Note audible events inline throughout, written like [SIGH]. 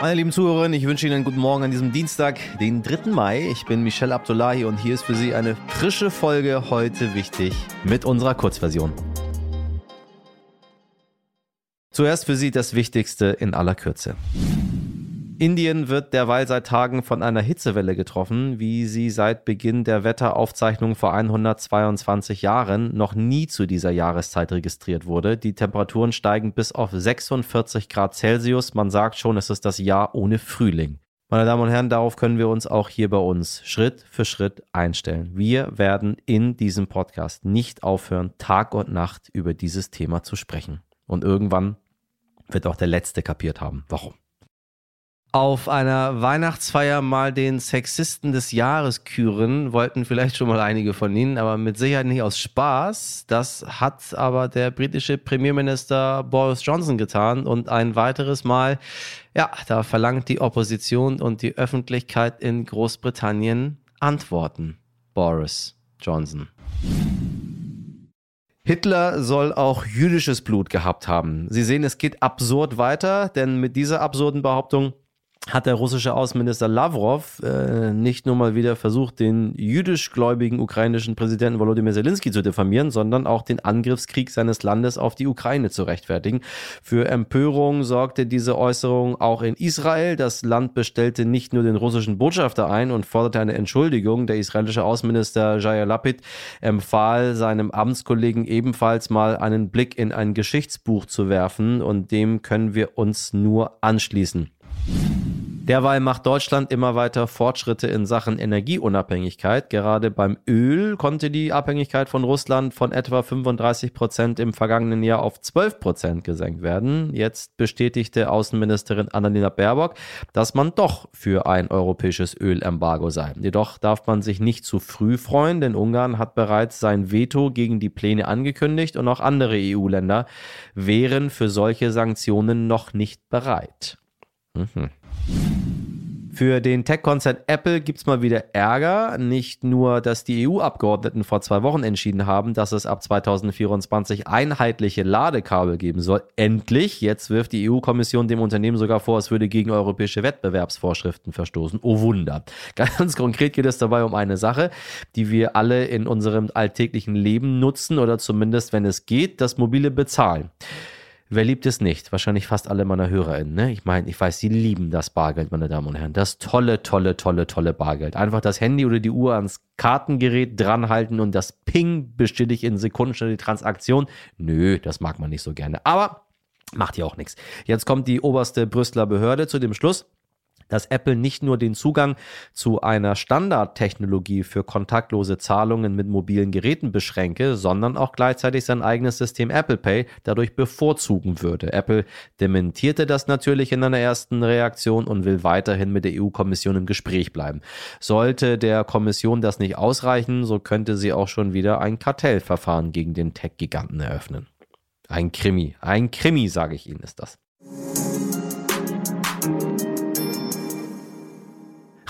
Meine lieben Zuhörerinnen, ich wünsche Ihnen einen guten Morgen an diesem Dienstag, den 3. Mai. Ich bin Michelle Abdullahi und hier ist für Sie eine frische Folge heute wichtig mit unserer Kurzversion. Zuerst für Sie das Wichtigste in aller Kürze. Indien wird derweil seit Tagen von einer Hitzewelle getroffen, wie sie seit Beginn der Wetteraufzeichnung vor 122 Jahren noch nie zu dieser Jahreszeit registriert wurde. Die Temperaturen steigen bis auf 46 Grad Celsius. Man sagt schon, es ist das Jahr ohne Frühling. Meine Damen und Herren, darauf können wir uns auch hier bei uns Schritt für Schritt einstellen. Wir werden in diesem Podcast nicht aufhören, Tag und Nacht über dieses Thema zu sprechen. Und irgendwann wird auch der Letzte kapiert haben, warum auf einer Weihnachtsfeier mal den Sexisten des Jahres küren, wollten vielleicht schon mal einige von Ihnen, aber mit Sicherheit nicht aus Spaß. Das hat aber der britische Premierminister Boris Johnson getan und ein weiteres Mal, ja, da verlangt die Opposition und die Öffentlichkeit in Großbritannien Antworten. Boris Johnson. Hitler soll auch jüdisches Blut gehabt haben. Sie sehen, es geht absurd weiter, denn mit dieser absurden Behauptung hat der russische Außenminister Lavrov äh, nicht nur mal wieder versucht, den jüdischgläubigen ukrainischen Präsidenten Volodymyr Zelensky zu diffamieren, sondern auch den Angriffskrieg seines Landes auf die Ukraine zu rechtfertigen. Für Empörung sorgte diese Äußerung auch in Israel. Das Land bestellte nicht nur den russischen Botschafter ein und forderte eine Entschuldigung. Der israelische Außenminister Jair Lapid empfahl seinem Amtskollegen ebenfalls mal einen Blick in ein Geschichtsbuch zu werfen und dem können wir uns nur anschließen. Derweil macht Deutschland immer weiter Fortschritte in Sachen Energieunabhängigkeit. Gerade beim Öl konnte die Abhängigkeit von Russland von etwa 35 Prozent im vergangenen Jahr auf 12 Prozent gesenkt werden. Jetzt bestätigte Außenministerin Annalena Baerbock, dass man doch für ein europäisches Ölembargo sei. Jedoch darf man sich nicht zu früh freuen, denn Ungarn hat bereits sein Veto gegen die Pläne angekündigt und auch andere EU-Länder wären für solche Sanktionen noch nicht bereit. Mhm. Für den Tech-Konzern Apple gibt es mal wieder Ärger. Nicht nur, dass die EU-Abgeordneten vor zwei Wochen entschieden haben, dass es ab 2024 einheitliche Ladekabel geben soll. Endlich. Jetzt wirft die EU-Kommission dem Unternehmen sogar vor, es würde gegen europäische Wettbewerbsvorschriften verstoßen. Oh Wunder. [LAUGHS] Ganz konkret geht es dabei um eine Sache, die wir alle in unserem alltäglichen Leben nutzen oder zumindest, wenn es geht, das mobile Bezahlen. Wer liebt es nicht? Wahrscheinlich fast alle meiner HörerInnen. Ne? Ich meine, ich weiß, sie lieben das Bargeld, meine Damen und Herren. Das tolle, tolle, tolle, tolle Bargeld. Einfach das Handy oder die Uhr ans Kartengerät dranhalten und das Ping bestätigt in Sekundenschnelle die Transaktion. Nö, das mag man nicht so gerne. Aber macht ja auch nichts. Jetzt kommt die oberste Brüsseler Behörde zu dem Schluss, dass Apple nicht nur den Zugang zu einer Standardtechnologie für kontaktlose Zahlungen mit mobilen Geräten beschränke, sondern auch gleichzeitig sein eigenes System Apple Pay dadurch bevorzugen würde. Apple dementierte das natürlich in einer ersten Reaktion und will weiterhin mit der EU-Kommission im Gespräch bleiben. Sollte der Kommission das nicht ausreichen, so könnte sie auch schon wieder ein Kartellverfahren gegen den Tech-Giganten eröffnen. Ein Krimi, ein Krimi, sage ich Ihnen, ist das.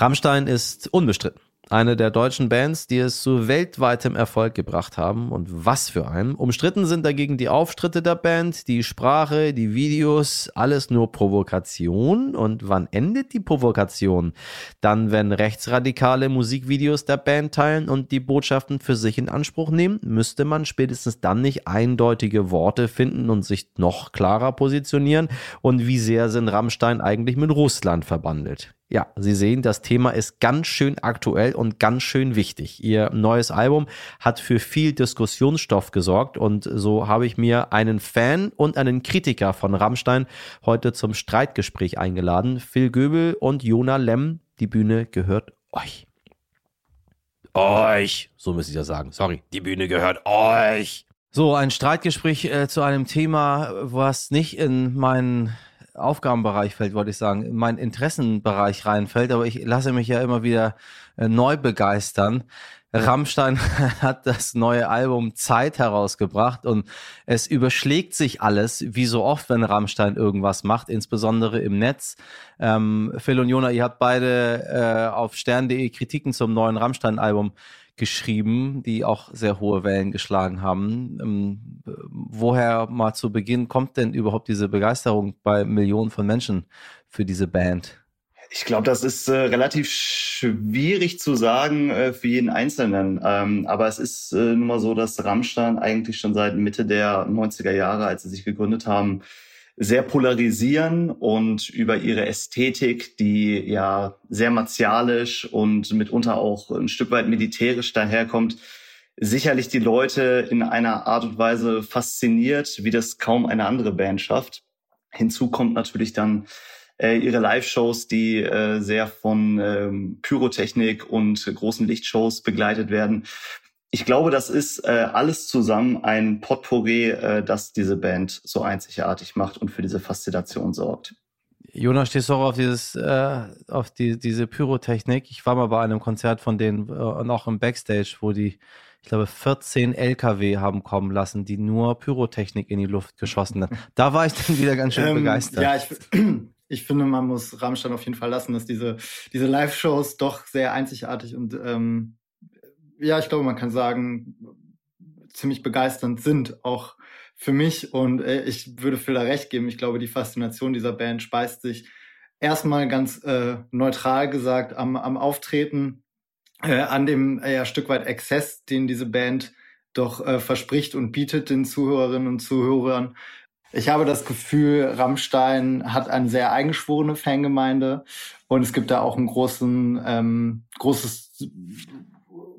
Rammstein ist unbestritten. Eine der deutschen Bands, die es zu weltweitem Erfolg gebracht haben. Und was für einen. Umstritten sind dagegen die Auftritte der Band, die Sprache, die Videos, alles nur Provokation. Und wann endet die Provokation? Dann, wenn Rechtsradikale Musikvideos der Band teilen und die Botschaften für sich in Anspruch nehmen, müsste man spätestens dann nicht eindeutige Worte finden und sich noch klarer positionieren. Und wie sehr sind Rammstein eigentlich mit Russland verbandelt? Ja, Sie sehen, das Thema ist ganz schön aktuell und ganz schön wichtig. Ihr neues Album hat für viel Diskussionsstoff gesorgt und so habe ich mir einen Fan und einen Kritiker von Rammstein heute zum Streitgespräch eingeladen. Phil Göbel und Jona Lemm. Die Bühne gehört euch. Euch, so müsste ich das sagen. Sorry, die Bühne gehört euch. So, ein Streitgespräch äh, zu einem Thema, was nicht in meinen Aufgabenbereich fällt, wollte ich sagen, in meinen Interessenbereich reinfällt, aber ich lasse mich ja immer wieder äh, neu begeistern. Rammstein [LAUGHS] hat das neue Album Zeit herausgebracht und es überschlägt sich alles, wie so oft, wenn Rammstein irgendwas macht, insbesondere im Netz. Ähm, Phil und Jona, ihr habt beide äh, auf stern.de Kritiken zum neuen Rammstein-Album geschrieben, die auch sehr hohe Wellen geschlagen haben. Ähm, woher mal zu Beginn kommt denn überhaupt diese Begeisterung bei Millionen von Menschen für diese Band? Ich glaube, das ist äh, relativ schwierig zu sagen äh, für jeden Einzelnen. Ähm, aber es ist äh, nun mal so, dass Rammstein eigentlich schon seit Mitte der 90er Jahre, als sie sich gegründet haben, sehr polarisieren und über ihre Ästhetik, die ja sehr martialisch und mitunter auch ein Stück weit militärisch daherkommt, sicherlich die Leute in einer Art und Weise fasziniert, wie das kaum eine andere Band schafft. Hinzu kommt natürlich dann äh, ihre Live-Shows, die äh, sehr von ähm, Pyrotechnik und großen Lichtshows begleitet werden. Ich glaube, das ist äh, alles zusammen ein Potpourri, äh, das diese Band so einzigartig macht und für diese Faszination sorgt. Jonas, stehst du auch auf dieses, äh, auf die, diese Pyrotechnik? Ich war mal bei einem Konzert von denen äh, noch im Backstage, wo die, ich glaube, 14 LKW haben kommen lassen, die nur Pyrotechnik in die Luft geschossen haben. Da war ich dann wieder ganz schön ähm, begeistert. Ja, ich, [CLEARS THROAT] ich finde, man muss Rammstein auf jeden Fall lassen, dass diese, diese Live-Shows doch sehr einzigartig und ähm, ja, ich glaube, man kann sagen, ziemlich begeisternd sind, auch für mich. Und äh, ich würde Phil da recht geben. Ich glaube, die Faszination dieser Band speist sich erstmal ganz äh, neutral gesagt am, am Auftreten, äh, an dem äh, ja, Stück weit Exzess, den diese Band doch äh, verspricht und bietet den Zuhörerinnen und Zuhörern. Ich habe das Gefühl, Rammstein hat eine sehr eingeschworene Fangemeinde und es gibt da auch ein großen, ähm, großes,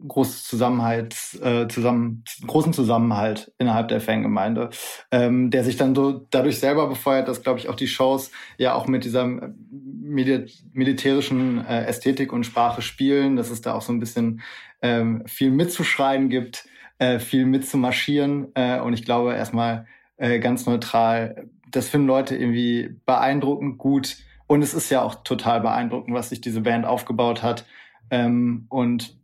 großes Zusammenhalt, äh, zusammen, großen Zusammenhalt innerhalb der Fangemeinde, ähm, der sich dann so dadurch selber befeuert, dass, glaube ich, auch die Shows ja auch mit dieser Mil militärischen äh, Ästhetik und Sprache spielen, dass es da auch so ein bisschen ähm, viel mitzuschreien gibt, äh, viel mitzumarschieren äh, und ich glaube erstmal äh, ganz neutral. Das finden Leute irgendwie beeindruckend gut. Und es ist ja auch total beeindruckend, was sich diese Band aufgebaut hat. Ähm, und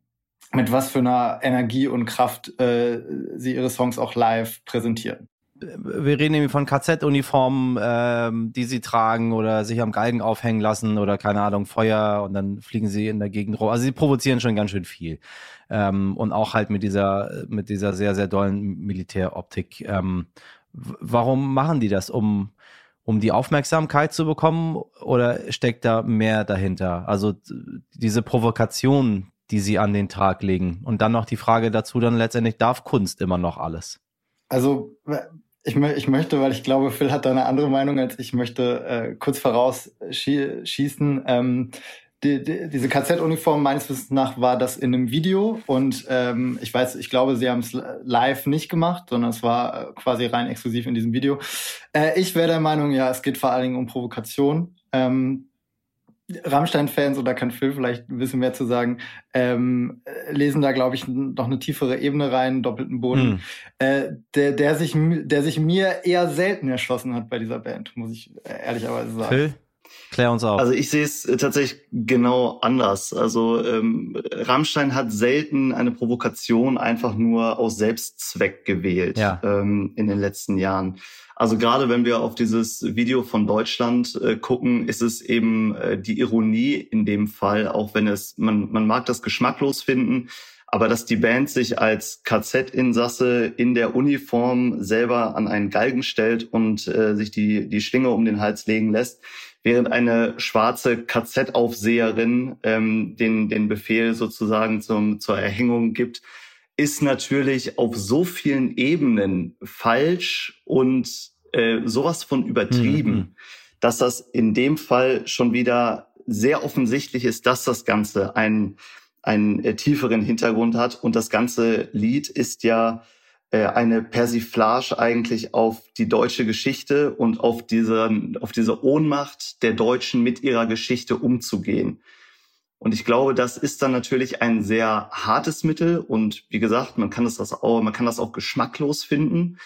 mit was für einer Energie und Kraft äh, sie ihre Songs auch live präsentieren. Wir reden irgendwie von KZ-Uniformen, ähm, die sie tragen oder sich am Galgen aufhängen lassen oder keine Ahnung, Feuer und dann fliegen sie in der Gegend rum. Also sie provozieren schon ganz schön viel. Ähm, und auch halt mit dieser, mit dieser sehr, sehr dollen Militäroptik. Ähm, Warum machen die das? Um, um die Aufmerksamkeit zu bekommen oder steckt da mehr dahinter? Also diese Provokation, die sie an den Tag legen. Und dann noch die Frage dazu, dann letztendlich darf Kunst immer noch alles? Also ich, ich möchte, weil ich glaube, Phil hat da eine andere Meinung als ich, möchte äh, kurz vorausschießen. Ähm, die, die, diese KZ-Uniform meines Wissens nach war das in einem Video und ähm, ich weiß, ich glaube, sie haben es live nicht gemacht, sondern es war äh, quasi rein exklusiv in diesem Video. Äh, ich wäre der Meinung, ja, es geht vor allen Dingen um Provokation. Ähm, Rammstein-Fans, oder kann Phil vielleicht ein bisschen mehr zu sagen, ähm, lesen da, glaube ich, noch eine tiefere Ebene rein, doppelten Boden, mm. äh, der, der, sich, der sich mir eher selten erschlossen hat bei dieser Band, muss ich ehrlicherweise sagen. Phil? Klär uns auf. Also ich sehe es äh, tatsächlich genau anders. Also ähm, Rammstein hat selten eine Provokation einfach nur aus Selbstzweck gewählt ja. ähm, in den letzten Jahren. Also gerade wenn wir auf dieses Video von Deutschland äh, gucken, ist es eben äh, die Ironie in dem Fall, auch wenn es, man, man mag das geschmacklos finden, aber dass die Band sich als KZ-Insasse in der Uniform selber an einen Galgen stellt und äh, sich die, die Schlinge um den Hals legen lässt, während eine schwarze KZ-Aufseherin ähm, den, den Befehl sozusagen zum, zur Erhängung gibt, ist natürlich auf so vielen Ebenen falsch und äh, sowas von übertrieben, mhm. dass das in dem Fall schon wieder sehr offensichtlich ist, dass das Ganze einen, einen äh, tieferen Hintergrund hat. Und das ganze Lied ist ja eine Persiflage eigentlich auf die deutsche Geschichte und auf diese, auf diese Ohnmacht der Deutschen mit ihrer Geschichte umzugehen. Und ich glaube, das ist dann natürlich ein sehr hartes Mittel und wie gesagt, man kann das auch, man kann das auch geschmacklos finden.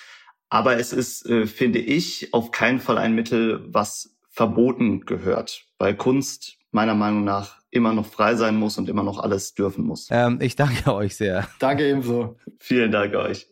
Aber es ist, äh, finde ich, auf keinen Fall ein Mittel, was verboten gehört, weil Kunst meiner Meinung nach immer noch frei sein muss und immer noch alles dürfen muss. Ähm, ich danke [LAUGHS] euch sehr. Danke ebenso. Vielen Dank euch.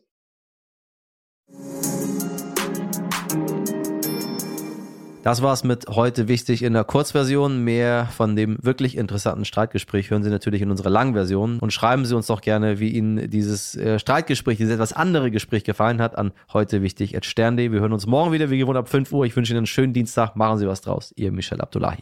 Das war's mit heute wichtig in der Kurzversion. Mehr von dem wirklich interessanten Streitgespräch hören Sie natürlich in unserer Langversion und schreiben Sie uns doch gerne, wie Ihnen dieses äh, Streitgespräch, dieses etwas andere Gespräch gefallen hat, an heute wichtig at. Wir hören uns morgen wieder, wie gewohnt ab 5 Uhr. Ich wünsche Ihnen einen schönen Dienstag. Machen Sie was draus. Ihr Michel Abdullahi.